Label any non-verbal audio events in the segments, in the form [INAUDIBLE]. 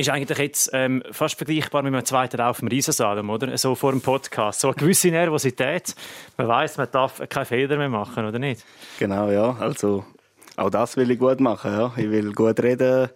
ist eigentlich jetzt ähm, fast vergleichbar mit einem zweiten Lauf im Riesensalem, oder? So vor dem Podcast. So eine gewisse Nervosität. Man weiß, man darf keine Fehler mehr machen, oder nicht? Genau, ja. Also auch das will ich gut machen. Ja. Ich will gut reden,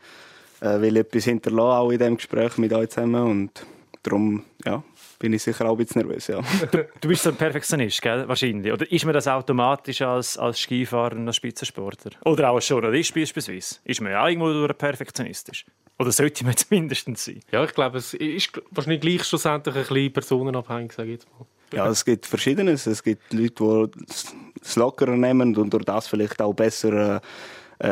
äh, will etwas hinterlassen, auch in diesem Gespräch mit euch zusammen. Und darum, ja, bin ich sicher auch ein bisschen nervös, ja. Du, du bist so ein Perfektionist, gell? wahrscheinlich. Oder ist man das automatisch als, als Skifahrer und als Spitzensportler? Oder auch als Journalist beispielsweise? Ist man ja irgendwo durch perfektionistisch? Oder sollte man [LAUGHS] zumindest sein? Ja, ich glaube, es ist wahrscheinlich gleich schlussendlich ein bisschen personenabhängig, sage ich jetzt mal. Ja, es gibt Verschiedenes. Es gibt Leute, die es lockerer nehmen und durch das vielleicht auch besser, äh,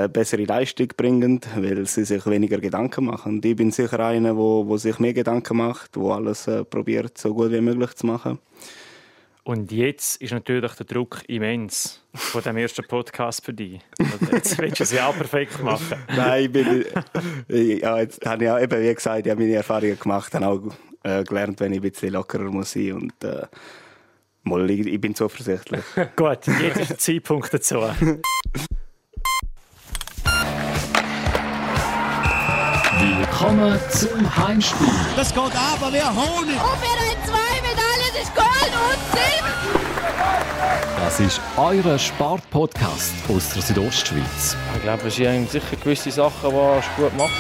bessere Leistung bringen, weil sie sich weniger Gedanken machen. Und ich bin sicher einer, wo, wo sich mehr Gedanken macht, wo alles äh, probiert, so gut wie möglich zu machen. Und jetzt ist natürlich der Druck immens von dem ersten Podcast für dich. Also jetzt willst du es ja auch perfekt machen. [LAUGHS] Nein, ich bin, ja, jetzt habe ich auch eben, wie gesagt, ich habe meine Erfahrungen gemacht, habe auch äh, gelernt, wenn ich ein bisschen lockerer muss sein und äh, mal, ich, ich bin zuversichtlich. [LAUGHS] Gut, jetzt ist der Zeitpunkt dazu. Willkommen zum Heimspiel. Das geht aber wie Honig. Und wir haben zwei Medaillen, das ist Gold und Silber. Das ist euer Sportpodcast aus der Südostschweiz. Ich glaube, es sind sicher gewisse Sachen, die gut macht.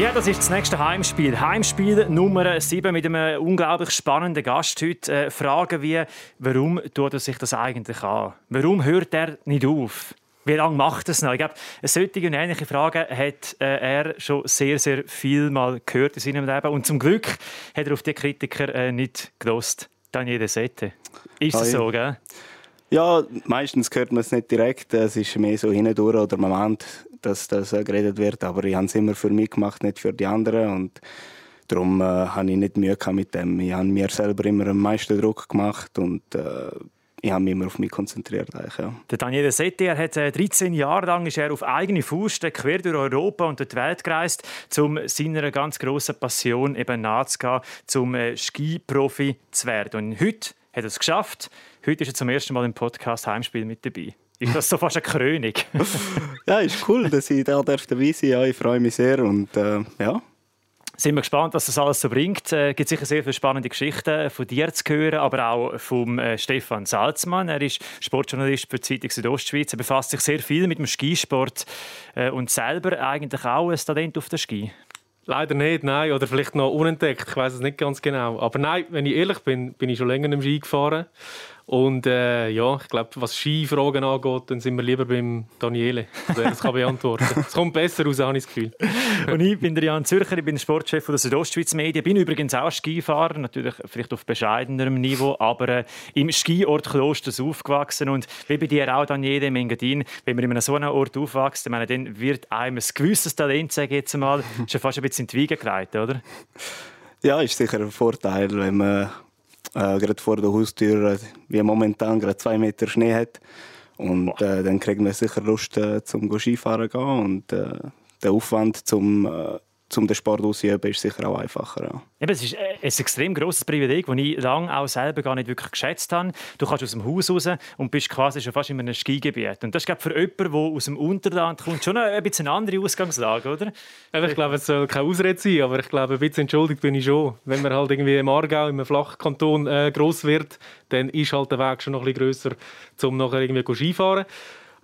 Ja, das ist das nächste Heimspiel. Heimspiel Nummer 7 mit einem unglaublich spannenden Gast heute. Äh, Fragen wie, warum tut er sich das eigentlich an? Warum hört er nicht auf? Wie lange macht es noch? Ich glaube, solche und ähnliche Fragen hat äh, er schon sehr, sehr viel mal gehört in seinem Leben. Und zum Glück hat er auf die Kritiker äh, nicht gelost. Daniele Sette. Ist es so, gell? Ja, meistens hört man es nicht direkt. Es ist mehr so hindurch oder man meint, dass das geredet wird. Aber ich habe es immer für mich gemacht, nicht für die anderen. Und darum äh, habe ich nicht Mühe mit dem. Ich habe mir selber immer am meisten Druck gemacht und äh, ich habe mich immer auf mich konzentriert. Ja. Der Daniele Setti, er hat 13 Jahre lang ist er auf eigene Faust quer durch Europa und durch die Welt gereist, um seiner ganz grossen Passion eben nachzugehen, zum Skiprofi zu werden. Und heute hat er es geschafft. Heute ist er zum ersten Mal im Podcast Heimspiel mit dabei. Ist das so fast eine Krönung? [LAUGHS] ja, ist cool, dass ich da dabei sein darf. Ja, ich freue mich sehr und äh, ja, sind wir gespannt, was das alles so bringt. Es äh, gibt sicher sehr viele spannende Geschichten von dir zu hören, aber auch von äh, Stefan Salzmann. Er ist Sportjournalist für die Zeitung Südostschweiz. Er befasst sich sehr viel mit dem Skisport äh, und selber eigentlich auch ein Talent auf der Ski. Leider nicht, nein. Oder vielleicht noch unentdeckt. Ich weiß es nicht ganz genau. Aber nein, wenn ich ehrlich bin, bin ich schon länger im Ski gefahren. Und äh, ja, ich glaube, was Skifragen angeht, dann sind wir lieber beim Daniele. Also, das kann beantworten. Es kommt besser raus, habe ich das Gefühl. [LAUGHS] Und ich bin der Jan Zürcher, ich bin Sportchef der Südostschweiz Medien. Bin übrigens auch Skifahrer, natürlich vielleicht auf bescheidenerem Niveau, aber äh, im Skiort Klosters aufgewachsen. Und wie bei dir auch, Daniele, im Engadin, wenn man in einem so einem Ort aufwächst, meine, dann wird einem ein gewisses Talent, sage ich jetzt mal, schon fast ein bisschen in die Wiege geleitet, oder? Ja, ist sicher ein Vorteil, wenn man äh, gerade vor der Haustür, äh, wie momentan, gerade zwei Meter Schnee hat. Und äh, dann kriegt man sicher Lust, äh, zum Skifahren zu gehen. Und äh, der Aufwand zum äh, um den Sport auszuüben, ist sicher auch einfacher. Ja. Eben, es ist ein extrem grosses Privileg, das ich lange auch selber gar nicht wirklich geschätzt habe. Du kannst aus dem Haus raus und bist quasi schon fast in einem Skigebiet. Und das ist glaube für jemanden, der aus dem Unterland kommt, schon ein bisschen eine andere Ausgangslage, oder? ich glaube, es soll keine Ausrede sein, aber ich glaube, ein bisschen entschuldigt bin ich schon. Wenn man halt irgendwie im Aargau, in einem Flachkanton äh, gross wird, dann ist halt der Weg schon noch ein bisschen grösser, um nachher irgendwie Skifahren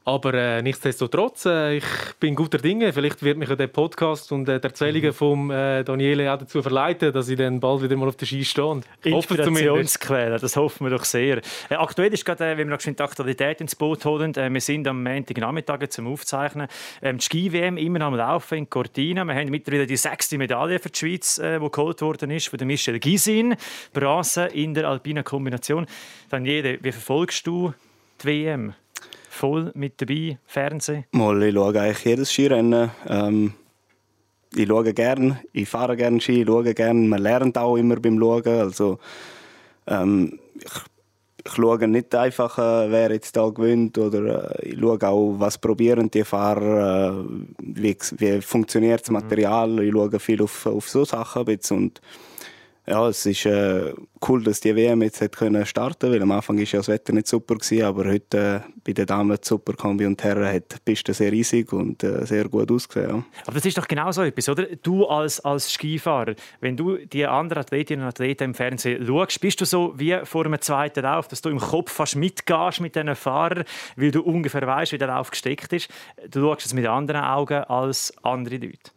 aber äh, nichtsdestotrotz, äh, ich bin guter Dinge. Vielleicht wird mich ja der Podcast und äh, die Erzählungen mhm. von äh, Daniele auch dazu verleiten, dass ich dann bald wieder mal auf der Ski stehe. Inspirationsquelle, das hoffen wir doch sehr. Äh, aktuell ist gerade, äh, wenn wir noch die Aktualität ins Boot holen, wir sind am Montagnachmittag zum Aufzeichnen. Ähm, die Ski-WM immer am Laufen in Cortina. Wir haben mittlerweile die sechste Medaille für die Schweiz, die geholt worden ist, von Michel Gisin. Bronze in der alpinen Kombination. Daniele, wie verfolgst du die WM? Voll mit dabei, Fernsehen? Mal, ich schaue eigentlich jedes Skirennen. Ähm, ich schaue gerne, ich fahre gerne Ski, ich schaue gerne. Man lernt auch immer beim Schauen. Also, ähm, ich, ich schaue nicht einfach, äh, wer jetzt da gewinnt, oder äh, ich schaue auch, was probieren die Fahrer, äh, wie, wie funktioniert das Material. Ich schaue viel auf, auf so Sachen. Und ja, es ist äh, cool, dass die WM jetzt hat können starten weil am Anfang ist ja das Wetter nicht super gewesen, aber heute äh, bei den Damen super Kombi und Herren hat die Piste sehr riesig und äh, sehr gut ausgesehen. Ja. Aber das ist doch genau so etwas, oder? Du als, als Skifahrer, wenn du die anderen Athletinnen und Athleten im Fernsehen schaust, bist du so wie vor einem zweiten Lauf, dass du im Kopf fast mitgehst mit diesen Fahrern, weil du ungefähr weißt, wie der Lauf gesteckt ist. Du schaust es mit anderen Augen als andere Leute.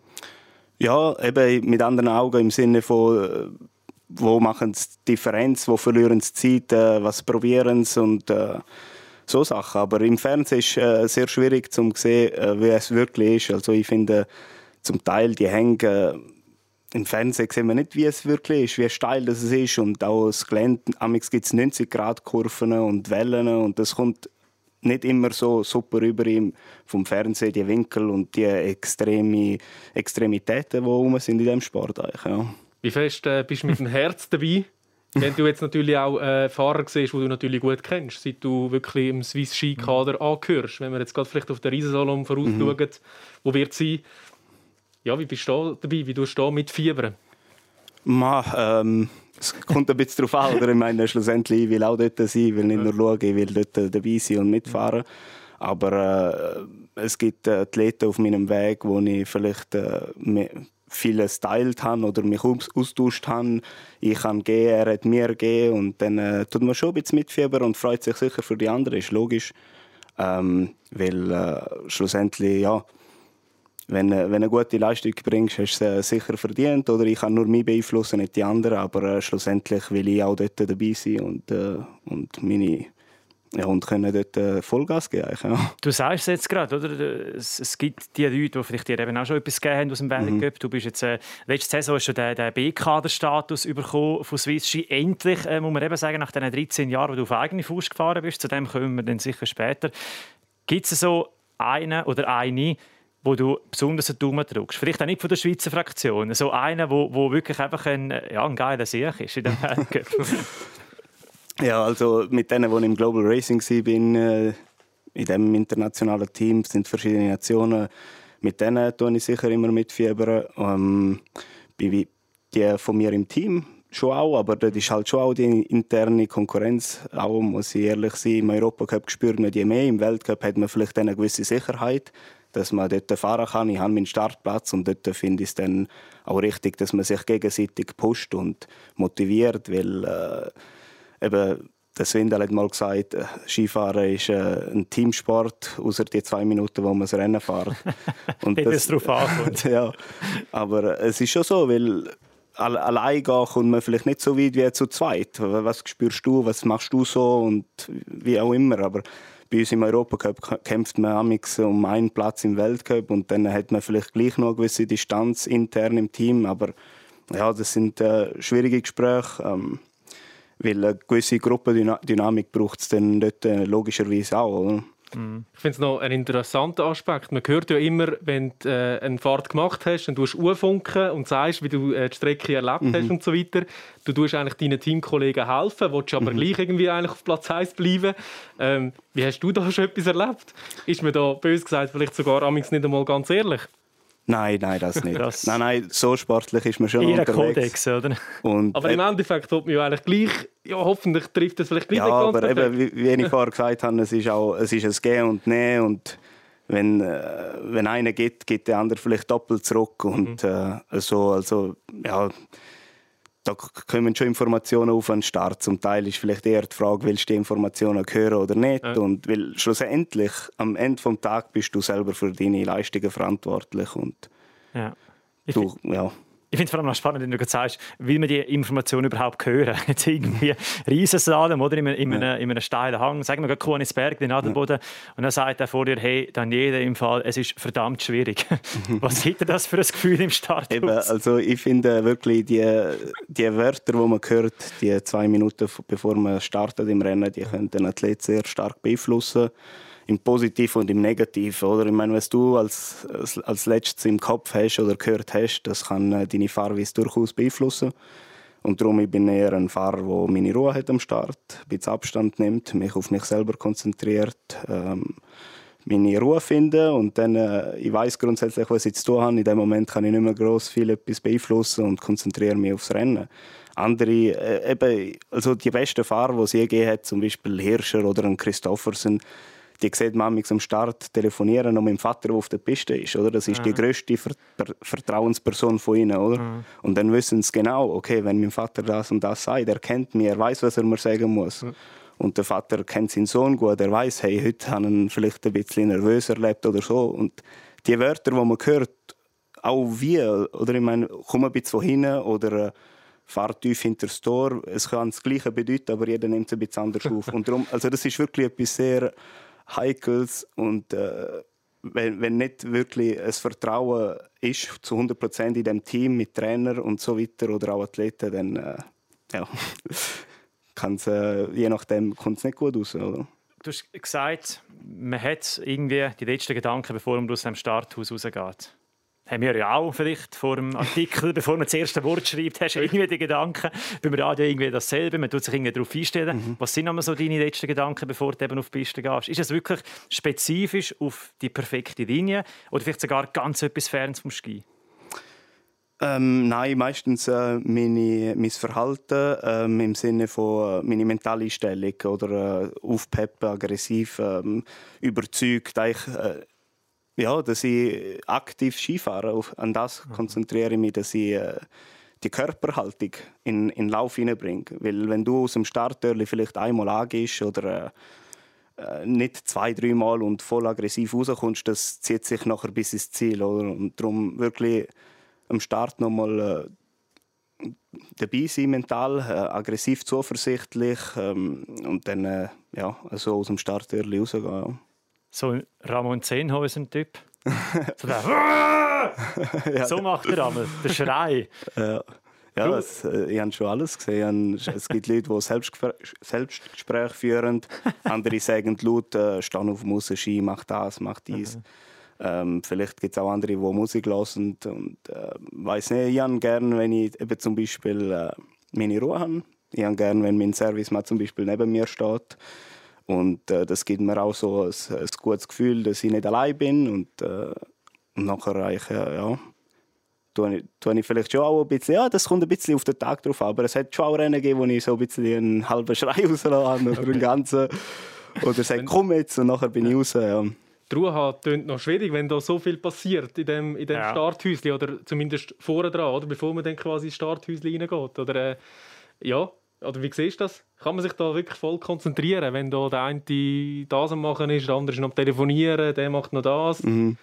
Ja, eben mit anderen Augen im Sinne von äh, wo machen sie Differenz, wo verlieren sie Zeit, äh, was probieren sie und äh, so Sachen. Aber im Fernsehen ist es äh, sehr schwierig zu sehen, äh, wie es wirklich ist. Also ich finde, zum Teil die hängen äh, im Fernsehen sehen wir nicht, wie es wirklich ist, wie steil das ist und auch das Gelände. Amix gibt es 90 Grad Kurven und Wellen und das kommt nicht immer so super über ihm vom Fernsehen die Winkel und die extreme Extremitäten, die rum sind in diesem Sport eigentlich. Ja. Wie fest äh, bist du mit dem Herz dabei? [LAUGHS] Wenn du jetzt natürlich auch äh, Fahrer siehst, die du natürlich gut kennst, seit du wirklich im Swiss Ski Kader angehörst. Wenn wir jetzt gerade vielleicht auf den Riesensalon vorausschauen, mhm. wo wird sein? Ja, wie bist du dabei? Wie tust du da mit Fiebern? Ma, ähm, es kommt ein bisschen darauf an. Oder? Ich meine, schlussendlich ich will auch dort sein, ich will nicht nur schauen, ich will dort dabei sein und mitfahren. Aber äh, es gibt äh, Athleten auf meinem Weg, wo ich vielleicht äh, vieles teilt habe oder mich austauscht habe. Ich kann gehen, er hat mir gehen und dann äh, tut man schon ein bisschen mitfiebern und freut sich sicher für die anderen, ist logisch. Ähm, weil äh, schlussendlich, ja, wenn, äh, wenn eine gute Leistung bringst, hast du es sicher verdient. Oder ich kann nur mich beeinflussen, nicht die anderen. Aber äh, schlussendlich will ich auch dort dabei sein und, äh, und meine ja, und können dort äh, Vollgas geben. Ja. Du sagst es jetzt gerade, oder? Es, es, gibt die Leute, die vielleicht dir eben auch schon etwas gegeben haben aus dem Weltcup. Mhm. Du bist jetzt, äh, letzte Saison hast du den, den B-Kader-Status bekommen von Swiss Ski. Endlich, äh, muss man eben sagen, nach diesen 13 Jahren, wo du auf eigene Fuß gefahren bist, zu dem kommen wir dann sicher später. Gibt es so einen oder eine, wo du besonders einen Daumen drückst? Vielleicht auch nicht von der Schweizer Fraktion. So einer, wo, wo wirklich einfach ein, ja, ein geiler Sieg ist in dem [LAUGHS] Weltcup. Ja, also mit denen, die im Global Racing bin, äh, in diesem internationalen Team sind verschiedene Nationen. Mit denen tue ich sicher immer mitfiebern. Ähm, die von mir im Team schon auch, aber das ist halt schon auch die interne Konkurrenz. Auch, muss ich ehrlich sein, im Europacup spürt man die mehr. Im Weltcup hat man vielleicht eine gewisse Sicherheit, dass man dort fahren kann. Ich habe meinen Startplatz und dort finde ich es dann auch richtig, dass man sich gegenseitig pusht und motiviert, weil äh, eben, der Swindel hat mal gesagt, äh, Skifahren ist äh, ein Teamsport, außer die zwei Minuten, wo man das Rennen fährt. [LAUGHS] Und das, es drauf ankommt. [LAUGHS] ja, aber es ist schon so, weil allein gehen kommt man vielleicht nicht so weit wie zu zweit. Was spürst du, was machst du so und wie auch immer. Aber bei uns im Europacup kämpft man amix um einen Platz im Weltcup und dann hat man vielleicht gleich noch eine gewisse Distanz intern im Team. Aber ja, das sind äh, schwierige Gespräche. Ähm, weil eine gewisse Gruppendynamik braucht es dann dort äh, logischerweise auch. Oder? Mhm. Ich finde es noch ein interessanter Aspekt. Man hört ja immer, wenn du äh, eine Fahrt gemacht hast, dann tust du funken und sagst, wie du äh, die Strecke erlebt mhm. hast und so weiter. Du tust eigentlich deinen Teamkollegen helfen, willst aber mhm. gleich irgendwie eigentlich auf Platz 1 bleiben. Ähm, wie hast du da schon etwas erlebt? Ist mir da bös gesagt vielleicht sogar amigs nicht einmal ganz ehrlich? Nein, nein, das nicht. Das nein, nein, so sportlich ist man schon Eher unterwegs. Kodex, oder? Und, aber im Endeffekt tut man ja eigentlich gleich, ja, hoffentlich trifft es vielleicht gleich ja, nicht ganz aber eben, wie, wie ich [LAUGHS] vorher gesagt habe, es ist auch es ist ein Gehen und Nehmen und wenn, äh, wenn einer geht, geht der andere vielleicht doppelt zurück und mhm. äh, so, also ja, da kommen schon Informationen auf den Start. Zum Teil ist vielleicht eher die Frage, willst du die Informationen hören oder nicht? Ja. Und weil schlussendlich, am Ende des Tages bist du selber für deine Leistungen verantwortlich. Und ja. du, ja. Ich finde es vor allem noch spannend, wenn du gerade sagst, will man die Informationen überhaupt hören? [LAUGHS] Jetzt irgendwie Riesensalem oder in einem, in, einem, in einem steilen Hang, sagen wir gerade Kuhnisberg, den Adelboden, ja. und dann sagt er vor dir, hey, dann jeder im Fall, es ist verdammt schwierig. [LAUGHS] Was gibt dir das für ein Gefühl im Start? Eben, also ich finde wirklich die, die Wörter, die man hört, die zwei Minuten bevor man startet im Rennen, die können den Athlet sehr stark beeinflussen im Positiven und im Negativen. Oder? Ich meine, was du als, als, als letztes im Kopf hast oder gehört hast, das kann äh, deine Fahrweise durchaus beeinflussen. Und darum ich bin ich eher ein Fahrer, der meine Ruhe hat am Start, ein bisschen Abstand nimmt, mich auf mich selber konzentriert, ähm, meine Ruhe finden und dann, äh, ich weiß grundsätzlich, was ich zu tun habe. In dem Moment kann ich nicht mehr groß viel etwas beeinflussen und konzentriere mich aufs Rennen. andere, äh, eben, also die besten Fahrer, die es je gegeben hat, zum Beispiel Hirscher oder ein Christoffersen, die sieht man am Start telefonieren und mit dem Vater, der auf der Piste ist. Oder? Das ist mhm. die größte Vertrauensperson von ihnen. Oder? Mhm. Und dann wissen sie genau, okay, wenn mein Vater das und das sagt, er kennt mich, er weiß, was er mir sagen muss. Mhm. Und der Vater kennt seinen Sohn gut, er weiß, hey, heute hat er vielleicht ein bisschen nervös erlebt oder so. Und die Wörter, die man hört, auch wie, oder ich meine, komm ein bisschen hinten oder äh, fahr tief hinter das Tor. Es kann das Gleiche bedeuten, aber jeder nimmt es ein bisschen anders [LAUGHS] auf. Und darum, also das ist wirklich etwas sehr Heikles und äh, wenn, wenn nicht wirklich ein Vertrauen ist zu 100 Prozent in dem Team mit Trainer und so weiter oder auch Athleten, dann äh, ja, [LAUGHS] kann's, äh, je nachdem kommt es nicht gut aus. Oder? Du hast gesagt, man hat irgendwie die letzten Gedanken, bevor man aus dem Starthaus rausgeht haben wir ja auch vielleicht vor dem Artikel, [LAUGHS] bevor man das erste Wort schreibt, hast du irgendwie die Gedanken. Beim Radio irgendwie dasselbe, man tut sich irgendwie darauf einstellen. Mhm. Was sind aber so deine letzten Gedanken, bevor du eben auf die Piste gehst? Ist es wirklich spezifisch auf die perfekte Linie oder vielleicht sogar ganz etwas Ferns vom Ski? Ähm, nein, meistens äh, meine, mein Verhalten ähm, im Sinne von äh, meine mentale Einstellung oder äh, aufpeppen, aggressiv, ähm, überzeugt. Eigentlich, äh, ja, dass ich aktiv Skifahre, an das mhm. konzentriere ich mich, dass ich äh, die Körperhaltung in, in Lauf hineinbringe. Weil wenn du aus dem Starttörli vielleicht einmal angehst oder äh, äh, nicht zwei, dreimal und voll aggressiv rauskommst, das zieht sich nachher bis ins Ziel. Oder? Und darum wirklich am Start nochmal äh, dabei sein, mental, äh, aggressiv, zuversichtlich ähm, und dann äh, ja, also aus dem Starttörli rausgehen. Ja. So ein Ramon Zehnhäusen-Typ. so, [LAUGHS] [LAUGHS] ja. so macht er einmal, der Schrei. Ja. Ja, es, äh, ich habe schon alles gesehen. Es gibt Leute, die Selbstgespräche Selbstgespräch führen. Andere sagen laut, äh, stehen auf dem Ski, mach das, mach dies. Mhm. Ähm, vielleicht gibt es auch andere, die Musik hören. Und, äh, weiß nicht, ich habe gerne, wenn ich eben zum Beispiel äh, meine Ruhe habe. Ich habe gerne, wenn mein Service mal zum Beispiel neben mir steht. Und äh, das gibt mir auch so ein, ein, gutes Gefühl, dass ich nicht allein bin. Und, äh, und nachher eigentlich, ja, ja tue ich, tue ich vielleicht schon auch ein bisschen, ja, das kommt ein bisschen auf den Tag drauf aber es hat schon auch Rennen gegeben, wo ich so ein bisschen einen halben Schrei [LAUGHS] rausgelassen habe oder einen ganzen, oder sage, komm jetzt, und nachher bin ich raus, ja. Die Ruhe klingt noch schwierig, wenn da so viel passiert in dem, in dem ja. Starthäuschen oder zumindest vorne dran, oder bevor man dann quasi ins Starthäuschen reingeht. Oder, äh, ja, oder wie siehst du das? Kann man sich da wirklich voll konzentrieren, wenn da der eine das am machen ist, der andere ist noch am Telefonieren, der macht noch das? Mhm.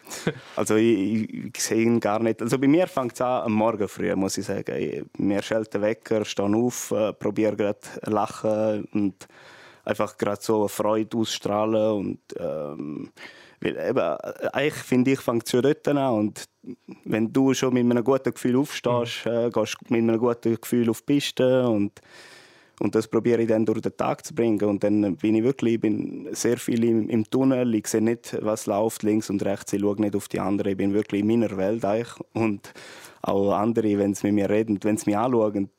Also ich, ich, sehe ihn gar nicht. Also bei mir fängt es an am Morgen früh, muss ich sagen. Ich, mir schellt der Wecker, stehe auf, äh, probiere gerade lachen und einfach gerade so eine Freude ausstrahlen und ähm, weil eben, äh, eigentlich finde ich, fängt es schon dort an. Und wenn du schon mit einem guten Gefühl aufstehst, mhm. äh, gehst mit einem guten Gefühl auf die Piste und und das probiere ich dann durch den Tag zu bringen. Und dann bin ich wirklich bin sehr viel im, im, Tunnel. Ich sehe nicht, was läuft links und rechts. Ich schaue nicht auf die anderen. Ich bin wirklich in meiner Welt. Eigentlich. Und auch andere, wenn sie mit mir reden, wenn sie mich anschauen,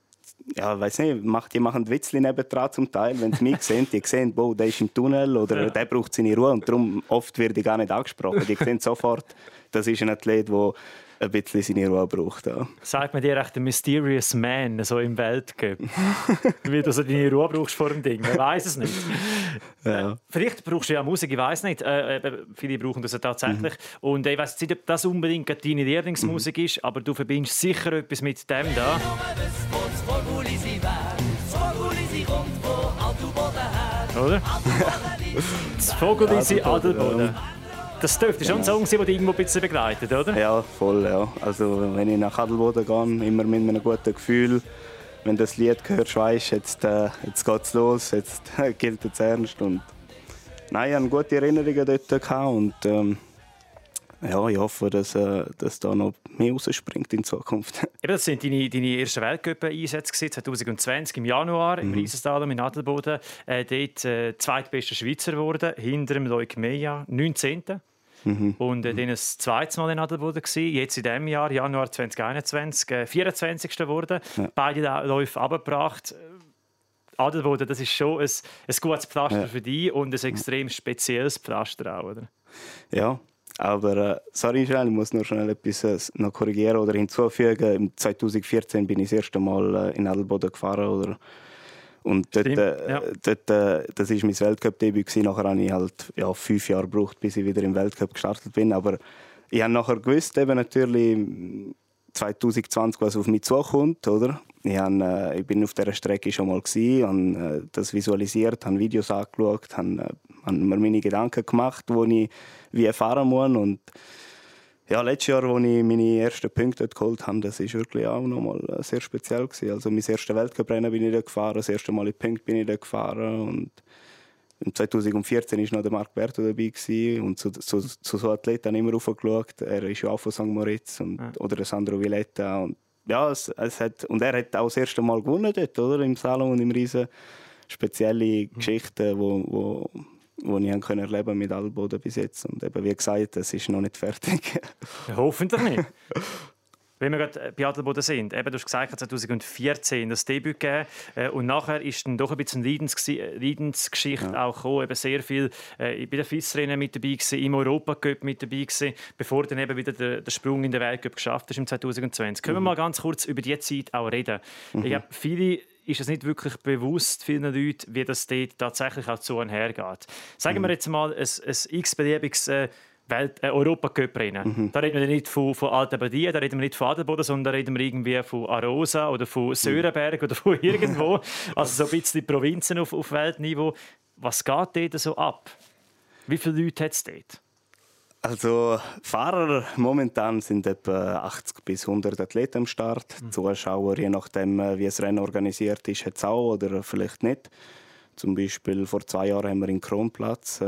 ja, weiß nicht, macht, die machen Witzli nebendran zum Teil. Wenn sie mich [LAUGHS] sehen, die sehen, boah, der ist im Tunnel oder ja. der braucht seine Ruhe. Und darum oft werde ich gar nicht angesprochen. Die sehen sofort, das ist ein Athlet, der ein bisschen seine Ruhe braucht. Ja. Sagt man dir echt ein Mysterious Man so im Weltcup? [LAUGHS] Wie du so deine Ruhe brauchst vor dem Ding. Man weiß es nicht. Ja. Äh, vielleicht brauchst du ja Musik, ich weiß nicht. Äh, äh, viele brauchen das ja tatsächlich. Mhm. Und ich weiß nicht, ob das unbedingt deine Lieblingsmusik mhm. ist, aber du verbindest sicher etwas mit dem da. Oder? [LAUGHS] Das Vogelisi Adelboden. Das dürfte schon ein Song sein, der dich irgendwo ein bisschen begleitet, oder? Ja, voll, ja. Also wenn ich nach Adelboden gehe, immer mit einem guten Gefühl. Wenn du das Lied hörst, weißt jetzt, äh, jetzt geht's los, jetzt [LAUGHS] gilt es ernst. Und Nein, ich hatte gute Erinnerungen dort und ähm, ja, ich hoffe, dass, äh, dass da noch mehr rausspringt in Zukunft. [LAUGHS] Eben, das sind deine, deine ersten Weltcup-Einsätze 2020 im Januar mhm. im Riesenslalom in Adelboden. Äh, dort äh, zweitbester Schweizer geworden, hinter dem Loic Meja, 19. Mhm. Und äh, dann das zweite Mal in Adelboden gewesen. Jetzt in diesem Jahr, Januar 2021, äh, 24. geworden. Ja. Beide Läufe abgebracht. Adelboden, das ist schon ein, ein gutes Pflaster ja. für dich und ein extrem spezielles Pflaster auch, oder? Ja, Aber äh, sorry, ich muss nur schnell etwas äh, noch korrigieren oder hinzufügen. Im 2014 bin ich das erste Mal äh, in Adelboden gefahren. Oder? Und dort, äh, ja. dort, äh, das war mein Weltcup-Debüt. Nachher habe ich halt ja, fünf Jahre gebraucht, bis ich wieder im Weltcup gestartet bin. Aber ich habe nachher gewusst, eben natürlich 2020, was auf mich zukommt. Oder? Ich, habe, äh, ich bin auf dieser Strecke schon mal habe äh, das visualisiert, habe Videos angeschaut, habe, äh, habe mir meine Gedanken gemacht, wo ich wie fahren muss. Und ja, letztes Jahr, als ich meine ersten Punkte geholt habe, das war wirklich auch nochmal äh, sehr speziell. Gewesen. Also mein erstes Weltcuprennen bin ich da gefahren, das erste Mal in Punkt bin ich da gefahren und 2014 war noch der Marc Berto dabei gewesen, und zu, zu, zu so Athleten immer raufgeschaut. Er ist ja auch von St. Moritz und, ja. oder Sandro Villetta. Und, ja, es, es hat, und er hat auch das erste Mal gewonnen dort, oder? im Salon und im Riesen. Spezielle mhm. Geschichten, wo, wo, wo ich können erleben mit Alboden bis jetzt. Und eben, wie gesagt, es ist noch nicht fertig. Hoffentlich nicht. [LAUGHS] Wenn wir gerade bei Adelboden sind, eben, du hast gesagt, 2014 das Debüt gegeben äh, und nachher ist dann doch ein bisschen Leidens Leidensgeschichte ja. auch gekommen, eben sehr viel äh, bei den FIS-Rennen mit dabei gewesen, im Europacup mit dabei gewesen, bevor dann eben wieder der, der Sprung in den Weltcup geschafft ist im 2020. Können wir mhm. mal ganz kurz über die Zeit auch reden? Mhm. Ich glaube, viele ist es nicht wirklich bewusst vielen Leuten, wie das dort tatsächlich auch zu und her geht. Sagen mhm. wir jetzt mal ein, ein x-beliebiges äh, Welt, äh, Europacup-Rennen. Mhm. Da reden wir nicht von, von Alta Badia, da reden wir nicht von Adelboden, sondern da reden wir irgendwie von Arosa oder von Sörenberg oder von [LAUGHS] irgendwo. also so ein bisschen Provinzen auf, auf Weltniveau. Was geht dort so ab? Wie viele Leute hat es dort? Also Fahrer momentan sind etwa 80 bis 100 Athleten am Start. Mhm. Zuschauer, je nachdem, äh, wie das Rennen organisiert ist, hat es auch oder vielleicht nicht. Zum Beispiel vor zwei Jahren haben wir in Kronplatz äh,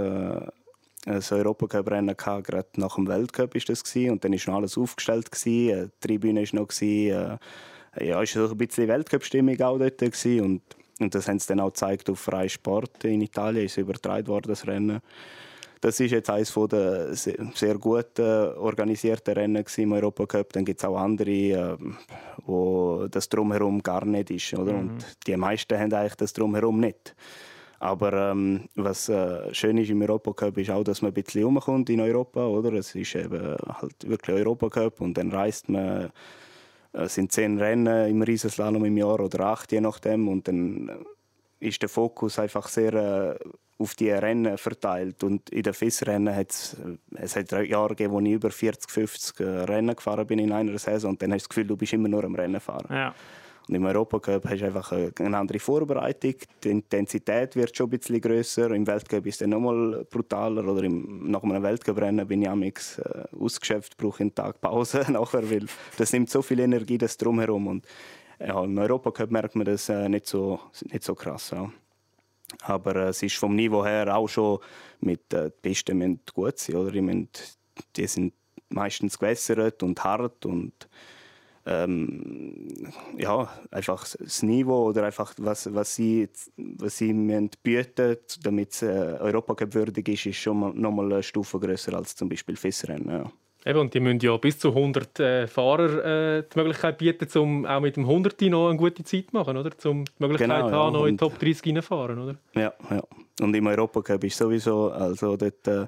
ein Europacup-Rennen gerade nach dem Weltcup ist das gewesen. und dann ist noch alles aufgestellt gewesen. Die Tribüne ist noch gewesen. Äh, ja, ist so ein bisschen Weltcup-Stimmung auch dort gewesen. und und das haben sie dann auch gezeigt auf Freie Sport in Italien ist übertragen worden das Rennen. Das ist jetzt eines der sehr gut organisierten Rennen im Europacup. Dann gibt es auch andere, äh, wo das drumherum gar nicht ist, oder? Mhm. Und die meisten haben eigentlich das drumherum nicht. Aber ähm, was äh, schön ist im Europacup ist auch, dass man ein bisschen rumkommt in Europa, oder? Es ist eben halt wirklich Europacup und dann reist man es sind zehn Rennen im Riesenslalom im Jahr oder acht, je nachdem. Und dann ist der Fokus einfach sehr äh, auf die Rennen verteilt. Und in den FIS-Rennen hat es, es hat Jahre gegeben, wo ich über 40, 50 äh, Rennen gefahren bin in einer Saison. Und dann hast du das Gefühl, du bist immer nur am Rennen fahren. Ja. Und im Europacup hast du einfach eine andere Vorbereitung. Die Intensität wird schon ein bisschen grösser. Im Weltcup ist es noch mal brutaler. Oder im, nach einem Weltcuprennen bin ich amix äh, ausgeschöpft, brauche einen Tag Pause [LAUGHS] nachher, weil das nimmt so viel Energie das drumherum. Und ja, im Europacup merkt man das äh, nicht, so, nicht so krass. Ja. Aber äh, es ist vom Niveau her auch schon mit äh, die Pisten müssen gut sein. Oder? Die, müssen, die sind meistens gewässert und hart und ähm, ja, einfach das Niveau oder einfach was, was sie, was sie müssen bieten damit es äh, Europacup ist, ist schon noch mal eine Stufe größer als zum Beispiel FIS-Rennen. Ja. Eben, und die müssen ja bis zu 100 äh, Fahrer äh, die Möglichkeit bieten, um auch mit dem 100 noch eine gute Zeit zu machen, oder? Um die Möglichkeit genau, haben, ja. noch in Top 30 reinfahren, oder? Ja, ja. Und im Europacup ist sowieso, also dort äh,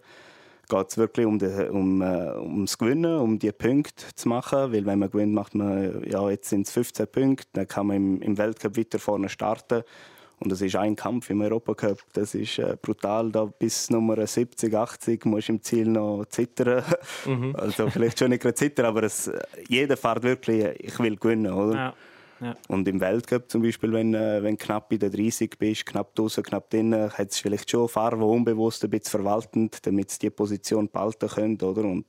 geht es wirklich um, die, um, äh, ums Gewinnen, um die Punkte zu machen. Weil wenn man gewinnt, macht man, ja, jetzt sind es 15 Punkte, dann kann man im, im Weltcup weiter vorne starten. Und das ist ein Kampf im Europacup. Das ist äh, brutal. Da bis Nummer 70, 80 musst du im Ziel noch zittern. [LAUGHS] Mhm. [LAUGHS] Also vielleicht schon nicht gerade zittern, aber es, jeder fährt wirklich, ich will gewinnen, oder? Ja. Ja. Und im Weltcup zum Beispiel, wenn, äh, wenn knapp bei der 30 bist, knapp draußen, knapp drinnen, hat es vielleicht schon Fahrer, die unbewusst ein bisschen verwalten, damit sie die Position behalten können. Oder? Und,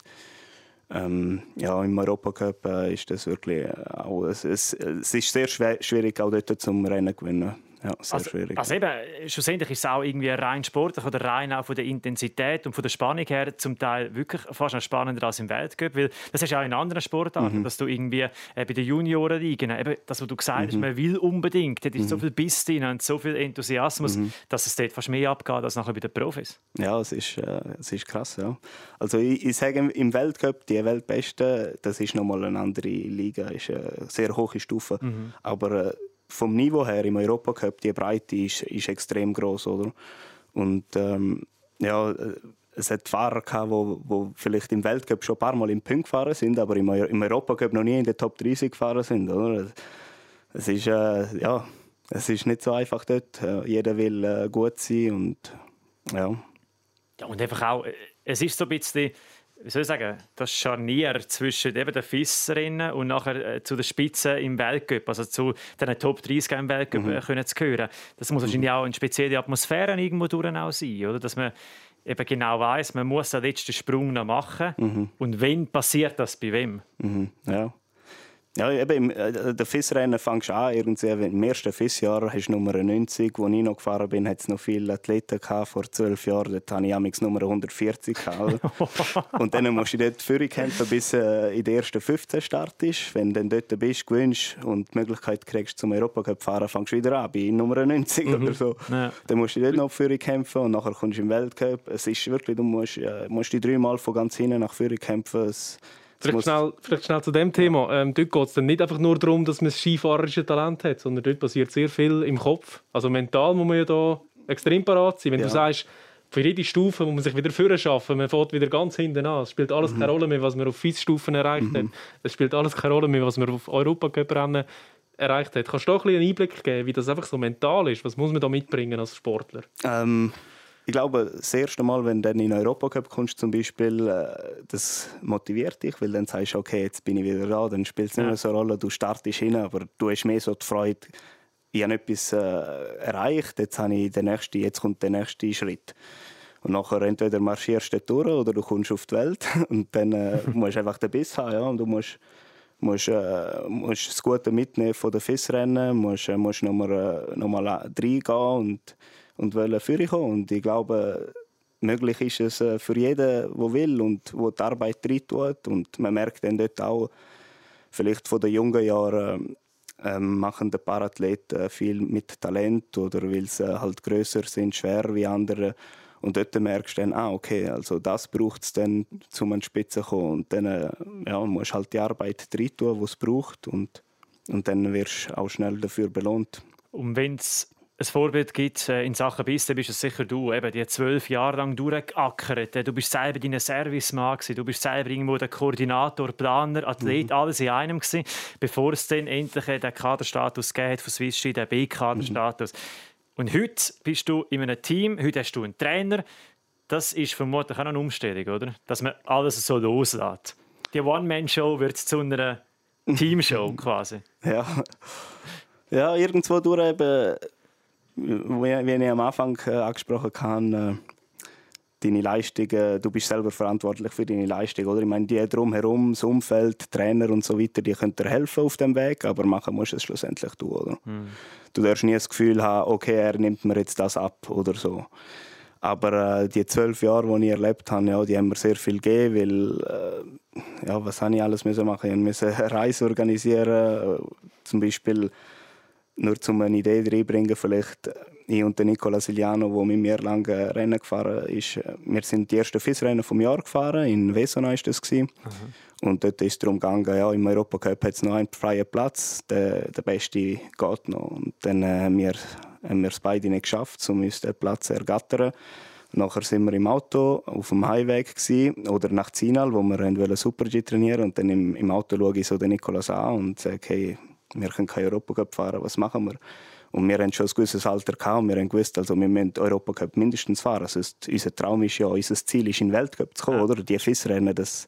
ähm, ja, im Europacup äh, ist das wirklich äh, auch, es, es, es ist sehr schwer, schwierig, auch dort zum Rennen zu gewinnen. Ja, sehr also, schwierig. Also eben, schlussendlich ist es auch irgendwie rein sportlich oder rein auch von der Intensität und von der Spannung her zum Teil wirklich fast noch spannender als im Weltcup, weil das ist ja auch in anderen Sportarten, mhm. dass du irgendwie äh, bei den Junioren liegen, eben das, was du gesagt hast, mhm. man will unbedingt, da ist mhm. so viel Biss drin und so viel Enthusiasmus, mhm. dass es dort fast mehr abgeht als nachher bei den Profis. Ja, es ist, äh, es ist krass, ja. Also ich, ich sage, im Weltcup, die Weltbesten, das ist nochmal eine andere Liga, ist eine sehr hohe Stufe, mhm. aber äh, vom Niveau her im Europacup, die Breite ist, ist extrem groß, oder? Und ähm, ja, es hat Fahrer gehabt, wo, wo vielleicht im Weltcup schon ein paar Mal im Punkt gefahren sind, aber im, im Europacup noch nie in der Top 30 gefahren sind. Oder? Es ist äh, ja, es ist nicht so einfach dort. Äh, jeder will äh, gut sein und ja. Ja und einfach auch, äh, es ist so ein bisschen wie soll ich sagen, das Scharnier zwischen eben den Fisserinnen und nachher äh, zu den Spitzen im Weltcup, also zu den Top 30 im Weltcup mhm. Äh, können zu gehören. Das muss wahrscheinlich auch eine spezielle Atmosphäre irgendwo durch auch sein, oder? Dass man eben genau weiß, man muss den letzten Sprung noch machen. Mhm. Und wenn passiert das bei wem? Mhm. Ja. Ja, eben, im, äh, der FIS-Rennen fängst du an, irgendwie, im ersten FIS-Jahr hast du Nummer 90, wo ich noch gefahren bin, hat es noch viele Athleten gehabt, vor zwölf Jahren, dort hatte ich amigs Nummer 140 gehabt, [LAUGHS] Und dann musst du dort Führung kämpfen, bis äh, in der ersten 15 startest. Wenn du dann dort bist, gewinnst und die Möglichkeit kriegst, zum Europacup fahren, fängst du wieder an, bei Nummer 90 mhm. oder so. Ja. Dann musst du dort noch Führung kämpfen und nachher kommst du im Weltcup. Es ist wirklich, du musst, äh, musst die dreimal von ganz hinten nach Führung kämpfen. Es, Vielleicht schnell, vielleicht schnell zu dem Thema. Ähm, dort geht es dann nicht einfach nur darum, dass man das skifahrerische Talent hat, sondern dort passiert sehr viel im Kopf. Also mental muss man ja da extrem parat sein. Wenn ja. du sagst, für jede Stufe muss man sich wieder vorher schaffen, man fährt wieder ganz hinten an. Es spielt alles mhm. keine Rolle mehr, was man auf FIS-Stufen erreicht mhm. hat. Es spielt alles keine Rolle mehr, was man auf Europacup-Rennen erreicht hat. Kannst du doch ein einen Einblick geben, wie das einfach so mental ist? Was muss man da mitbringen als Sportler? Ähm ich glaube, das erste Mal, wenn du dann in den Europacup kommst, zum Beispiel, äh, das motiviert dich, weil dann sagst du, okay, jetzt bin ich wieder da, dann spielt es nicht mehr so eine Rolle, du startest hin, aber du hast mehr so die Freude, ich habe etwas äh, erreicht, jetzt, habe ich den nächsten, jetzt kommt der nächste Schritt. Und nachher entweder marschierst du durch oder du kommst auf die Welt [LAUGHS] und dann äh, [LAUGHS] musst du einfach den Biss haben, ja, und du musst musst, äh, musst das Gute mitnehmen von den FIS-Rennen, musst, äh, musst nochmal, äh, nochmal reingehen und und wollen führen. Und ich glaube, möglich ist es äh, für jeden, der will und wo die Arbeit tut. Und man merkt dann dort auch, vielleicht von den jungen Jahren äh, machen die Parathleten viel mit Talent oder weil sie halt größer sind, schwerer wie andere. Und dort merkst du dann, ah, okay, also das braucht es dann, um an die Spitze zu kommen. Und dann äh, ja, musst du halt die Arbeit drin tun, die es braucht. Und, und dann wirst du auch schnell dafür belohnt. Und wenn es ein Vorbild gibt äh, in Sachen Biss, dann bist es sicher du. Eben, die zwölf Jahre lang durchgeackert. Du bist selber dein Servicemann Du bist selber irgendwo der Koordinator, Planer, Athlet, mhm. alles in einem gewesen, bevor es dann endlich den Kaderstatus gegeben hat von Swiss Ski, den B-Kaderstatus. Mhm. Und heute bist du in einem Team, heute hast du einen Trainer. Das ist vermutlich auch eine Umstellung, oder? Dass man alles so loslässt. Die One-Man-Show wird zu einer [LAUGHS] Teamshow quasi. Ja. Ja, irgendwo durch eben wie ich am Anfang äh, angesprochen habe, äh, deine Leistungen, du bist selber verantwortlich für deine Leistung, oder? Ich meine, die drumherum, das Umfeld, Trainer und so weiter, die können dir helfen auf dem Weg, aber machen musst du es schlussendlich du, oder? Mhm. Du darfst nie das Gefühl haben, okay, er nimmt mir jetzt das ab oder so. Aber äh, die zwölf Jahre, die ich erlebt habe, ja, die haben mir sehr viel gegeben, weil, äh, ja, was habe ich alles müssen machen? Ich musste eine [LAUGHS] Reise organisieren, äh, zum Beispiel nur um eine Idee reinbringen, vielleicht äh, ich und Nicola Siliano, der mit mir lange Rennen gefahren ist, äh, wir sind die ersten FIS-Rennen vom Jahr gefahren, in Vesona war das. Mhm. Und dort ist es darum gegangen, ja, im Europacup hat es noch einen freien Platz, der, der beste geht noch. Und dann äh, haben wir, haben wir es beide nicht geschafft, um uns den Platz zu ergattern. Nachher sind wir im Auto auf dem Highweg oder nach Zinal, wo wir Super-G trainieren und dann im, im Auto schaue ich so den Nikolas an und sage, hey, wir können kein Europacup fahren, was machen wir? Und wir haben schon ein gewisses Alter gehabt und wir haben gewusst, also wir müssen Europacup mindestens fahren. Also unser Traum ist ja, unser Ziel ist, in den Weltcup zu kommen, ja. oder? Die FIS-Rennen, das,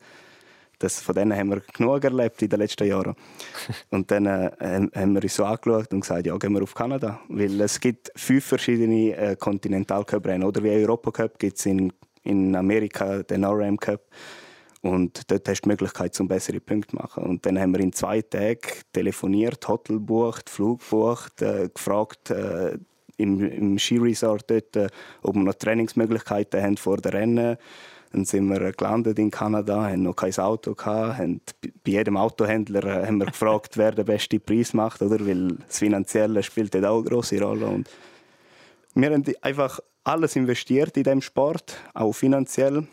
das, von denen haben wir genug erlebt in den letzten Jahren. [LAUGHS] und dann äh, haben wir uns so angeschaut und gesagt, ja, gehen wir auf Kanada. Weil es gibt fünf verschiedene äh, Kontinentalcup-Rennen, oder? Wie Europacup gibt es in, in Amerika den RM Cup. Und dort hast du die Möglichkeit, um bessere Punkte zu machen. Und dann haben wir in zwei Tagen telefoniert, Hotel gebucht, Flug gebucht, äh, gefragt äh, im, im Skiresort dort, äh, ob wir noch Trainingsmöglichkeiten haben vor dem Rennen. Dann sind wir gelandet in Kanada, haben noch kein Auto gehabt, haben bei jedem Autohändler äh, haben wir gefragt, [LAUGHS] wer den besten Preis macht, oder? Weil das Finanzielle spielt dort auch eine große Rolle. Und wir haben einfach alles investiert in diesem Sport, auch finanziell.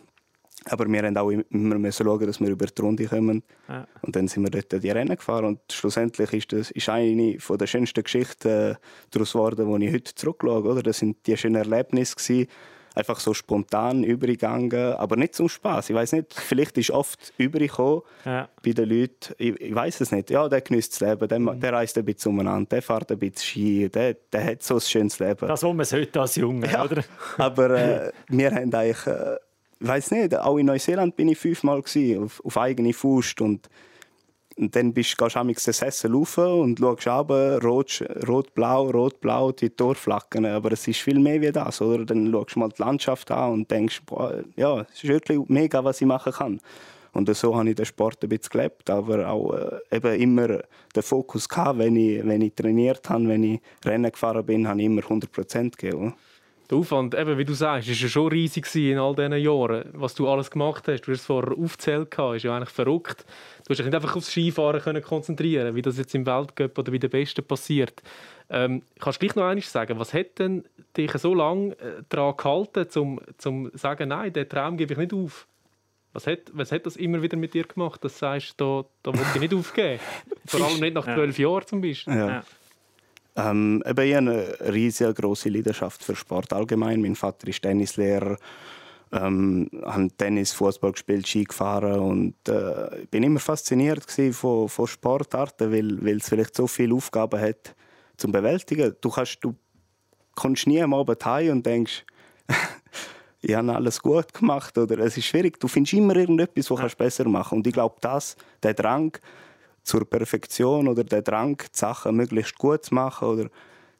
Aber wir haben auch immer müssen schauen, dass wir über die Runde kommen. Ja. Und dann sind wir dort die Rennen gefahren. Und schlussendlich ist das ist eine der schönsten Geschichten daraus geworden, die ich heute zurückschaue. Oder? Das sind die schönen Erlebnisse. Gewesen. einfach so spontan übergegangen, aber nicht zum Spaß. Ich weiß nicht, vielleicht ist oft übergekommen Ja. bei den Leuten, ich, ich weiß es nicht. Ja, der genießt das Leben, der, der reist ein bisschen umeinander, der fährt ein bisschen Ski, der, der hat so ein schönes Leben. Das, was man heute als Junge, Ja, oder? aber äh, wir haben eigentlich, äh, weiß nicht, auch in Neuseeland bin ich fünfmal gewesen, auf, auf eigene Faust und, und dann bist, gehst du amigs den Sessel rauf und schaust runter, rot, rot-blau, rot-blau, die Torflacken. Aber es ist viel mehr wie das, oder? Dann schaust du mal die Landschaft an und denkst, boah, ja, es ist wirklich mega, was ich machen kann. Und so habe ich den Sport ein bisschen gelebt, aber auch äh, eben immer den Fokus gehabt, wenn ich, wenn ich trainiert habe, wenn ich Rennen gefahren bin, habe ich immer 100% gegeben. Der Aufwand, eben, wie du sagst, ist ja schon riesig gewesen in all diesen Jahren. Was du alles gemacht hast, du hast es vorher aufgezählt, ist ja eigentlich verrückt. Du hast dich nicht einfach aufs Skifahren können konzentrieren wie das jetzt im Weltcup oder bei den Besten passiert. Ähm, kannst du gleich noch eines sagen, was hat denn dich so lange äh, daran gehalten, um zu sagen, nein, den Traum gebe ich nicht auf? Was hat, was hat das immer wieder mit dir gemacht, dass du sagst, da, da will ich nicht aufgeben? [LAUGHS] Vor allem nicht nach zwölf Jahren zum Beispiel. Ja. Ja. Ähm, eben, ich habe eine riesige große Leidenschaft für Sport allgemein. Mein Vater ist Tennislehrer, ähm, habe Tennis, Fußball gespielt, Ski gefahren und äh, ich bin immer fasziniert von, von Sportarten, weil, weil es vielleicht so viele Aufgaben hat zum bewältigen. Du kannst, du kommst nie am Abend heim und denkst, [LAUGHS] ich habe alles gut gemacht oder es ist schwierig. Du findest immer irgendetwas, was kannst du besser machen. Und ich glaube, das, der Drang zur Perfektion oder der Drang, die Sachen möglichst gut zu machen oder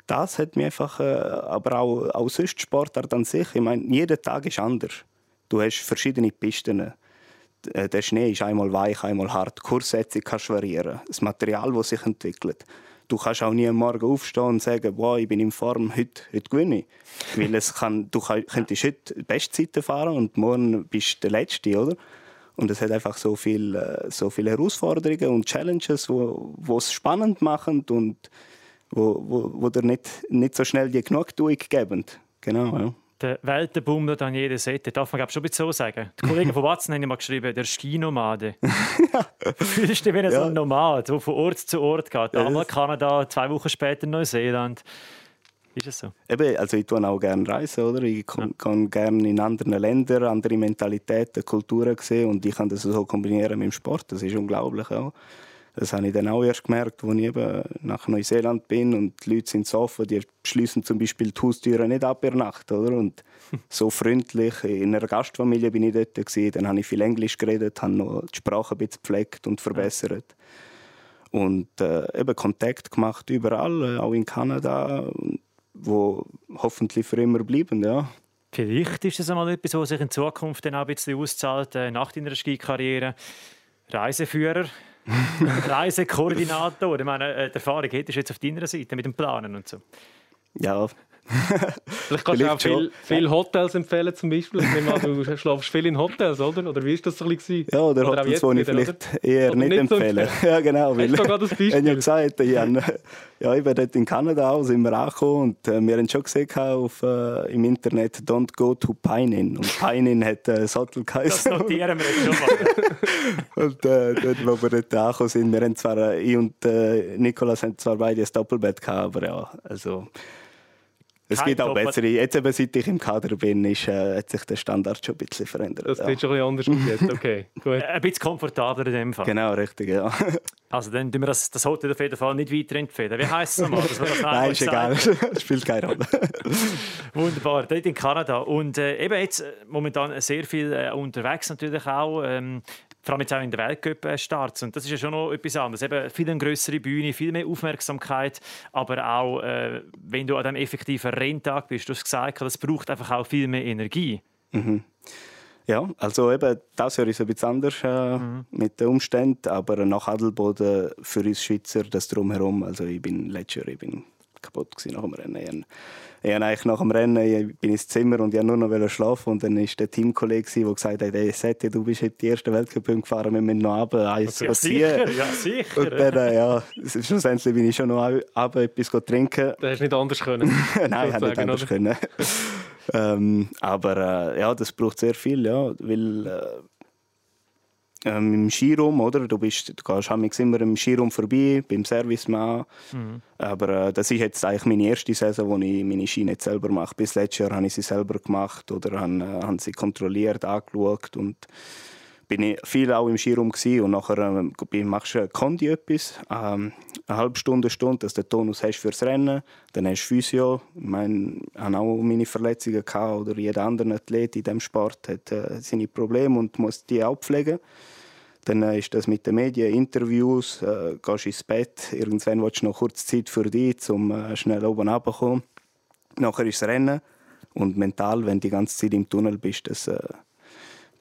das hat mir einfach, äh, aber auch, auch sonst Sportart an sich. Ich meine, jeder Tag ist anders. Du hast verschiedene Pisten. Äh, Der Schnee ist einmal weich, einmal hart. Die Kurssetzung kannst du variieren. Das Material, das sich entwickelt. Du kannst auch nie am Morgen aufstehen und sagen, wow, ich bin in Form, heute, heute gewinne ich. Weil es kann, du könntest heute Bestzeiten fahren und morgen bist du der Letzte, oder? Und es hat einfach so, viel, äh, so viele Herausforderungen und Challenges, wo, wo es spannend machen und wo, wo, wo dir nicht, nicht so schnell die Genugtuung geben. Genau, ja. Der Weltenbummler Daniele Sette, darf man glaube schon ein bisschen so sagen. Die Kollegen von Watson haben mal geschrieben, der Skinomade. [LAUGHS] Fühlst du dich wie so Ja. ein Nomad, der von Ort zu Ort geht? Ja, Einmal das- Kanada, zwei Wochen später Neuseeland. Ist es so? Eben, also ich tue auch gerne reisen, oder? Ich kann, kann gerne in anderen Ländern andere Mentalitäten, Kulturen sehen und ich kann das so kombinieren mit dem Sport. Das ist unglaublich auch. Das habe ich dann auch erst gemerkt, als ich eben nach Neuseeland bin und die Leute sind so offen, die schließen zum Beispiel die Haustüren nicht ab in der Nacht, oder? Und [LAUGHS] so freundlich. In einer Gastfamilie bin ich dort gewesen, dann habe ich viel Englisch geredet, habe noch die Sprache ein bisschen gepflegt und verbessert. Und äh, eben Kontakt gemacht überall, äh, auch in Kanada, wo hoffentlich für immer bleiben, ja. Vielleicht ist es einmal etwas, was sich in Zukunft dann auch ein bisschen auszahlt, äh, nach deiner Skikarriere. Reiseführer, [LAUGHS] Reisekoordinator. Ich meine, äh, die Erfahrung hättest du jetzt auf deiner Seite mit dem Planen und so. Ja, Vielleicht kannst du auch viel, viel Hotels empfehlen zum Beispiel. Ich nehme an, du schlafst viel in Hotels, oder? Oder wie ist das so ein bisschen? ja oder, auch Hotels, die ich wieder, vielleicht oder? eher Oder nicht, nicht so empfehlen. empfehlen? [LAUGHS] Ja, genau. Weil, das [LAUGHS] Beispiel? Ich habe ja gesagt, ich, habe, ja, ich bin dort in Kanada auch, sind wir angekommen und äh, wir haben schon gesehen auf, äh, im Internet «Don't go to Painin». Und Painin hat äh, Sattel Das geheißen. notieren wir jetzt schon mal. [LAUGHS] Und äh, dort, wo wir dort angekommen sind, wir haben zwar, äh, ich und äh, Nikolas haben zwar beide ein Doppelbett gehabt, aber ja, also... Es gibt auch bessere. Jetzt eben, seit ich im Kader bin, ist, äh, hat sich der Standard schon ein bisschen verändert. Das ja. sieht schon ein bisschen anders aus jetzt. [LAUGHS] Okay, gut. Ein bisschen komfortabler in dem Fall. Genau, richtig, ja. [LAUGHS] Also dann tun wir das, das Hotel auf jeden Fall nicht weiter empfehlen. Wie heisst es nochmal? [LAUGHS] Nein, ist egal. Das spielt keine Rolle. Wunderbar, dort in Kanada. Und äh, eben jetzt äh, momentan sehr viel äh, unterwegs natürlich auch. Ähm, vor allem jetzt auch in der Weltcup-Starts. Und das ist ja schon noch etwas anderes. Eben viel größere Bühne, viel mehr Aufmerksamkeit. Aber auch, äh, wenn du an diesem effektiven Renntag bist, du hast gesagt, das braucht einfach auch viel mehr Energie. Ja, also eben, das Jahr ist ein bisschen anders äh, mit den Umständen, aber nach Adelboden für uns Schweizer das drumherum, also ich bin letztes Jahr ich bin kaputt gewesen nach dem Rennen. Ich, ich eigentlich nach dem Rennen ich bin ins Zimmer und ich wollte nur noch schlafen und dann war der Teamkollege, der gesagt hat, hey, Seti, du bist heute die erste Weltcup spazieren, wir müssen noch runter, eins Ja, sicher, ja, sicher. Und dann, äh, ja, schlussendlich bin ich schon noch runter, etwas trinken. Das hast du nicht anders können. [LAUGHS] Nein, ich hätte nicht anders oder? können. [LAUGHS] ähm, aber äh, ja, das braucht sehr viel, ja, weil äh, ähm, im Skirum, oder? Du, bist, du gehst immer im Skirum vorbei, beim Servicemann. Mhm. Aber äh, das ist jetzt eigentlich meine erste Saison, wo ich meine Ski nicht selber mache. Bis letztes Jahr habe ich sie selber gemacht oder habe, äh, habe sie kontrolliert, angeschaut und bin ich viel auch im Skirum gewesen. und nachher äh, machst du Kondi etwas, ähm, eine halbe Stunde, eine Stunde, dass du den Tonus hast fürs Rennen. Dann hast du Physio. Ich meine, ich hatte auch meine Verletzungen gehabt, oder jeder andere Athlet in diesem Sport hat äh, seine Probleme und muss die auch pflegen. Dann äh, ist das mit den Medien, Interviews, äh, gehst ins Bett. Irgendwann willst du noch kurz Zeit für dich, um äh, schnell oben runterzukommen. Nachher ist das Rennen. Und mental, wenn du die ganze Zeit im Tunnel bist, das äh,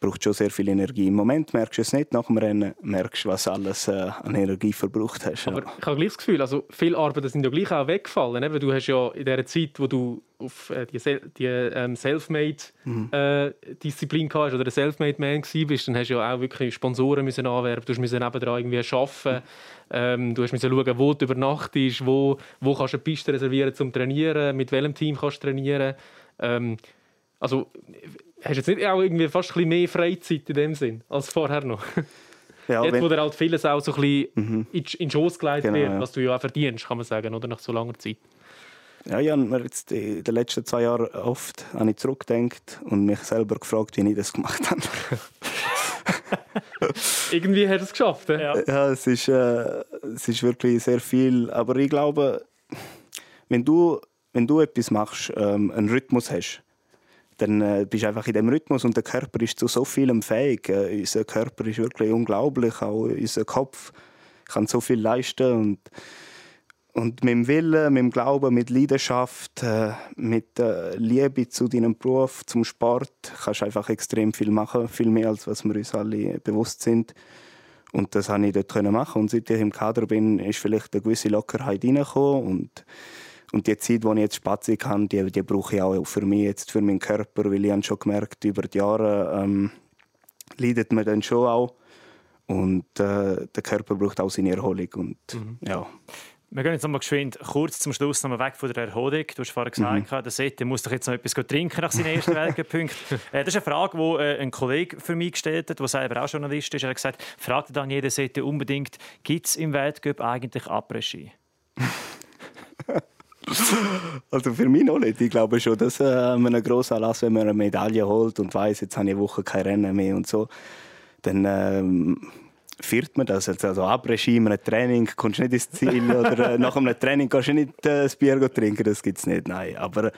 braucht schon sehr viel Energie. Im Moment merkst du es nicht, nach dem Rennen merkst du, was alles äh, an Energie verbraucht hast. Aber ich habe gleich das Gefühl, also viele Arbeiten sind ja gleich auch weggefallen. Ne? Du hast ja in der Zeit, wo du auf äh, die, die ähm, Selfmade-Disziplin mhm. äh, oder der Selfmade-Man warst, dann hast du ja auch wirklich Sponsoren müssen anwerben, du musst nebendran irgendwie arbeiten, ähm, du musst schauen, wo du übernachtest, wo, wo kannst du eine Piste reservieren zum Trainieren, mit welchem Team kannst du trainieren. Ähm, also hast du jetzt nicht auch irgendwie fast ein bisschen mehr Freizeit in dem Sinn als vorher noch? Ja, jetzt, wo dir halt vieles auch so ein bisschen mhm. in den Schoß gelegt genau, wird, was du ja auch verdienst, kann man sagen, oder nach so langer Zeit. Ja, ich habe mir jetzt in den letzten zwei Jahren oft an ich zurückgedacht und mich selber gefragt, wie ich das gemacht habe. [LAUGHS] Irgendwie hat es geschafft, ja? Ja, es ist, äh, es ist wirklich sehr viel. Aber ich glaube, wenn du, wenn du etwas machst, ähm, einen Rhythmus hast, dann äh, bist du einfach in dem Rhythmus und der Körper ist zu so vielem fähig. Äh, unser Körper ist wirklich unglaublich, auch unser Kopf kann so viel leisten und und mit dem Willen, mit dem Glauben, mit Leidenschaft, äh, mit äh, Liebe zu deinem Beruf, zum Sport, kannst du einfach extrem viel machen, viel mehr als was wir uns alle bewusst sind. Und das konnte ich dort machen. Und seit ich im Kader bin, ist vielleicht eine gewisse Lockerheit reingekommen und und die Zeit, die ich jetzt spazieren kann, die, die brauche ich auch für mich, jetzt für meinen Körper, weil ich habe schon gemerkt, über die Jahre ähm, leidet man dann schon auch. Und äh, der Körper braucht auch seine Erholung. Und, mhm. ja. Wir gehen jetzt noch mal geschwind kurz zum Schluss noch mal weg von der Erholung. Du hast vorhin gesagt, mhm. der Sette muss doch jetzt noch etwas trinken nach seinen ersten [LAUGHS] Weltcup-Punkten. äh, das ist eine Frage, die äh, ein Kollege für mich gestellt hat, der selber auch Journalist ist. Er hat gesagt, fragt dann jeder Sette unbedingt, gibt es im Weltcup eigentlich Après-Ski? [LAUGHS] [LAUGHS] Also für mich noch nicht. Ich glaube schon, dass äh, man einen grossen Anlass, wenn man eine Medaille holt und weiß, jetzt habe ich eine Woche kein Rennen mehr und so, dann ähm, feiert man das. Also Abregime, ein Training, kommst du nicht ins Ziel [LAUGHS] oder äh, nach einem Training kannst du nicht äh, das Bier trinken, das gibt es nicht. Nein. Aber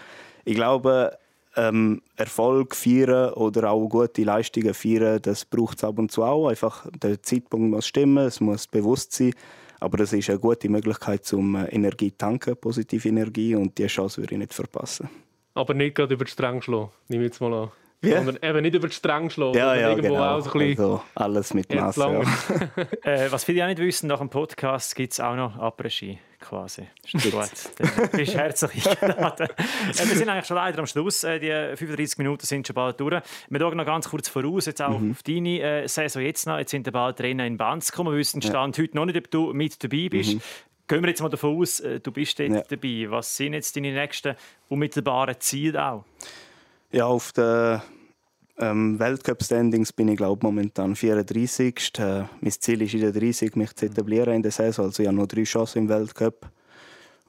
ich glaube, ähm, Erfolg feiern oder auch gute Leistungen feiern, das braucht es ab und zu auch. Einfach der Zeitpunkt muss stimmen, es muss bewusst sein. Aber das ist eine gute Möglichkeit, um äh, Energie zu tanken, positive Energie, und diese Chance würde ich nicht verpassen. Aber nicht gerade über die Stränge schlagen, nehme ich jetzt mal an. Wie? Sondern eben nicht über die Stränge schlagen. Ja, ja, irgendwo genau. auch so ein also alles mit Maß. Ja. [LAUGHS] äh, was viele auch nicht wissen, nach dem Podcast gibt es auch noch Après-Ski quasi. Ist gut. Bist herzlich [LAUGHS] eingeladen. äh, wir sind eigentlich schon leider am Schluss. Äh, die 35 Minuten sind schon bald durch. Wir schauen noch ganz kurz voraus, jetzt auch mhm. auf deine äh, Saison jetzt noch. Jetzt sind bald Rennen in Banz gekommen. Wir wissen Stand ja. heute noch nicht, ob du mit dabei bist. Mhm. Gehen wir jetzt mal davon aus, du bist dort ja. dabei. Was sind jetzt deine nächsten unmittelbaren Ziele auch? Ja, auf der ähm, Weltcup-Standings bin ich glaube momentan 34. Äh, mein Ziel ist in der 30 mich zu etablieren in der Saison. Also ich habe noch drei Chancen im Weltcup.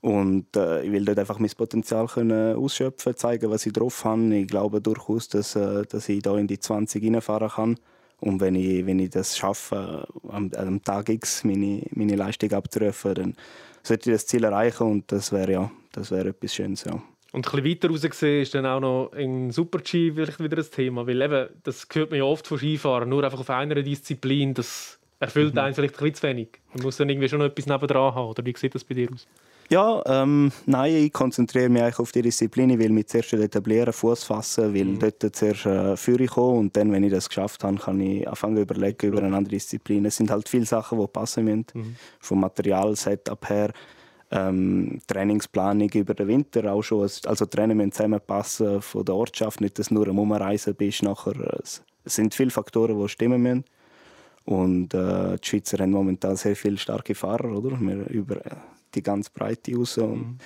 Und äh, ich will dort einfach mein Potenzial können ausschöpfen, zeigen, was ich drauf habe. Ich glaube durchaus, dass, äh, dass ich da in die 20 reinfahren kann. Und wenn ich, wenn ich das schaffe, am, am Tag X meine, meine Leistung abzurufen, dann sollte ich das Ziel erreichen und das wäre ja, das etwas Schönes. Ja. Und ein bisschen weiter raus gesehen ist dann auch noch in Super-G vielleicht wieder ein Thema, weil eben, das hört man ja oft von Skifahren, nur einfach auf einer Disziplin, das erfüllt mhm. einen vielleicht ein bisschen zu wenig. Man muss dann irgendwie schon noch etwas nebendran haben, oder wie sieht das bei dir aus? Ja, ähm, nein, ich konzentriere mich eigentlich auf die Disziplin. Ich will mich zuerst etablieren, Fuß fassen, will mhm. dort zuerst äh, Führung kommen und dann, wenn ich das geschafft habe, kann ich anfangen zu überlegen über eine andere Disziplin. Es sind halt viele Sachen, die passen müssen, mhm. vom Material, Setup her ähm, Trainingsplanung über den Winter auch schon. Also Trainer müssen zusammenpassen von der Ortschaft, nicht, dass du nur am Umreisen bist. Nachher, es sind viele Faktoren, die stimmen müssen. Und äh, die Schweizer haben momentan sehr viele starke Fahrer, oder? Wir über die ganz Breite raus. Und mhm.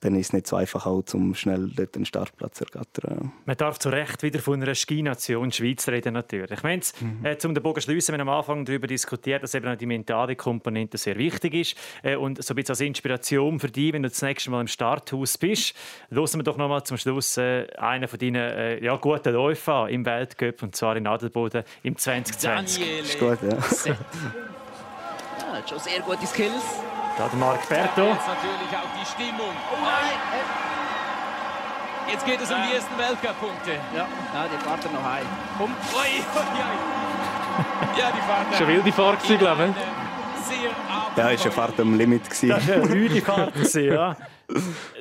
Dann ist es nicht so einfach auch, um schnell dort einen Startplatz zu ergattern. Man darf zu Recht wieder von einer Ski-Nation Schweiz reden natürlich. Ich meine, mhm. äh, zum den Bogen schließen, wir haben am Anfang darüber diskutiert, dass eben auch die mentale Komponente sehr wichtig ist äh, und so ein bisschen als Inspiration für dich, wenn du das nächste Mal im Starthaus bist, hören wir doch noch mal zum Schluss äh, einen von deinen äh, ja, guten Läufen im Weltcup und zwar in Adelboden im 2020. Daniele ist gut, ja. Hat schon sehr gute Skills. Da der Marc Berto. Jetzt natürlich auch die Stimmung. Jetzt geht es um die ersten Weltcup-Punkte. Ja, ja, die fahrt er noch heim. Komm. Ja, die Fahrt. Schon wilde Fahrt, glaube ich. Ja, ist eine Fahrt am Limit. Das war eine wilde Fahrt, ja. [LAUGHS]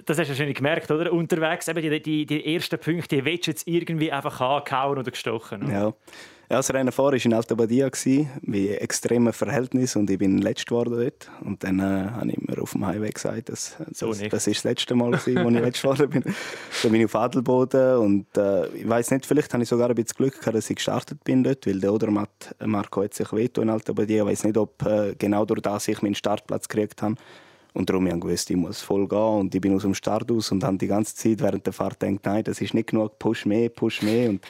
Das hast du wahrscheinlich gemerkt, oder? Unterwegs, eben die, die, die ersten Punkte, die willst du jetzt irgendwie einfach angehauen oder gestochen. Oder? Ja. Ja, das Rennen vor war in Alta Badia, bei extremen Verhältnissen und ich bin letzt geworden dort. Und dann äh, habe ich mir auf dem Highway gesagt, dass, so das, das ist das letzte Mal, als ich letzt geworden bin. [LAUGHS] Dann bin ich auf Adelboden und äh, ich weiß nicht, vielleicht habe ich sogar ein bisschen Glück gehabt, dass ich gestartet bin dort, weil der Odermatt Marco hat sich wehtun in Alta Badia. Ich weiß nicht, ob äh, genau durch das ich meinen Startplatz gekriegt habe. Und darum habe ich gewusst, ich muss voll gehen. Und ich bin aus dem Start aus und habe die ganze Zeit während der Fahrt gedacht, nein, das ist nicht genug, push mehr, push mehr. Und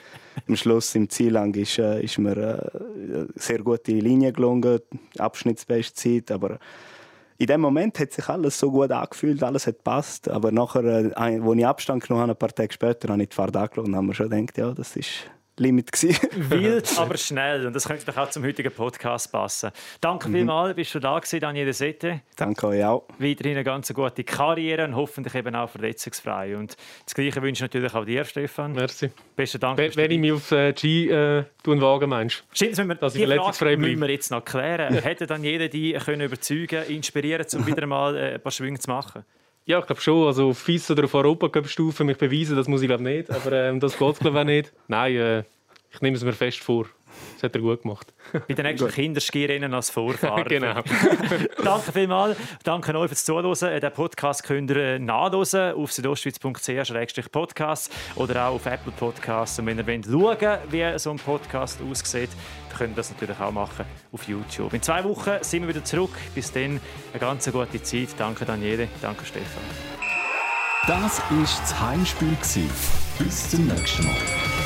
am Schluss, im Ziel lang, ist, äh, ist mir äh, sehr gute Linie gelungen, abschnittsbeste Zeit. Aber in dem Moment hat sich alles so gut angefühlt, alles hat gepasst. Aber nachher, äh, als ich Abstand genommen habe, ein paar Tage später, habe ich die Fahrt angeschaut und habe mir schon gedacht, ja, das ist Limit [LAUGHS] Wild, aber schnell. Und das könnte doch auch zum heutigen Podcast passen. Danke mhm. vielmals, bist du da gewesen, Daniel Sette. Danke euch auch. Weiterhin eine ganz gute Karriere und hoffentlich eben auch verletzungsfrei. Und das Gleiche wünsche ich natürlich auch dir, Stefan. Merci. Besten Dank. Wenn, wenn ich mich auf äh, G äh, wagen meinst. Stimmt, das, wir, dass ich verletzungsfrei bleibe. müssen wir jetzt noch klären. [LAUGHS] Hätte dann jeder die können überzeugen, inspirieren, um wieder mal äh, ein paar Schwünge zu machen? Ja, ich glaube schon. Also auf FIS oder auf Europacup-Stufe mich beweisen, das muss ich glaube nicht. Aber ähm, das geht glaube ich nicht. Nein, äh, ich nehme es mir fest vor. Das hat er gut gemacht. Bei den nächsten Kinderskirennen als Vorfahrer. [LAUGHS] genau. [LAUGHS] Danke vielmals. Danke euch fürs Zuhören. Den Podcast könnt ihr äh, nachhören auf südostschweiz.ch-podcast oder auch auf Apple Podcasts. Und wenn ihr wollt schauen wie so ein Podcast aussieht, dann könnt ihr das natürlich auch machen auf YouTube. In zwei Wochen sind wir wieder zurück. Bis dann eine ganz gute Zeit. Danke Daniele. Danke Stefan. Das war das Heimspiel. Bis zum nächsten Mal.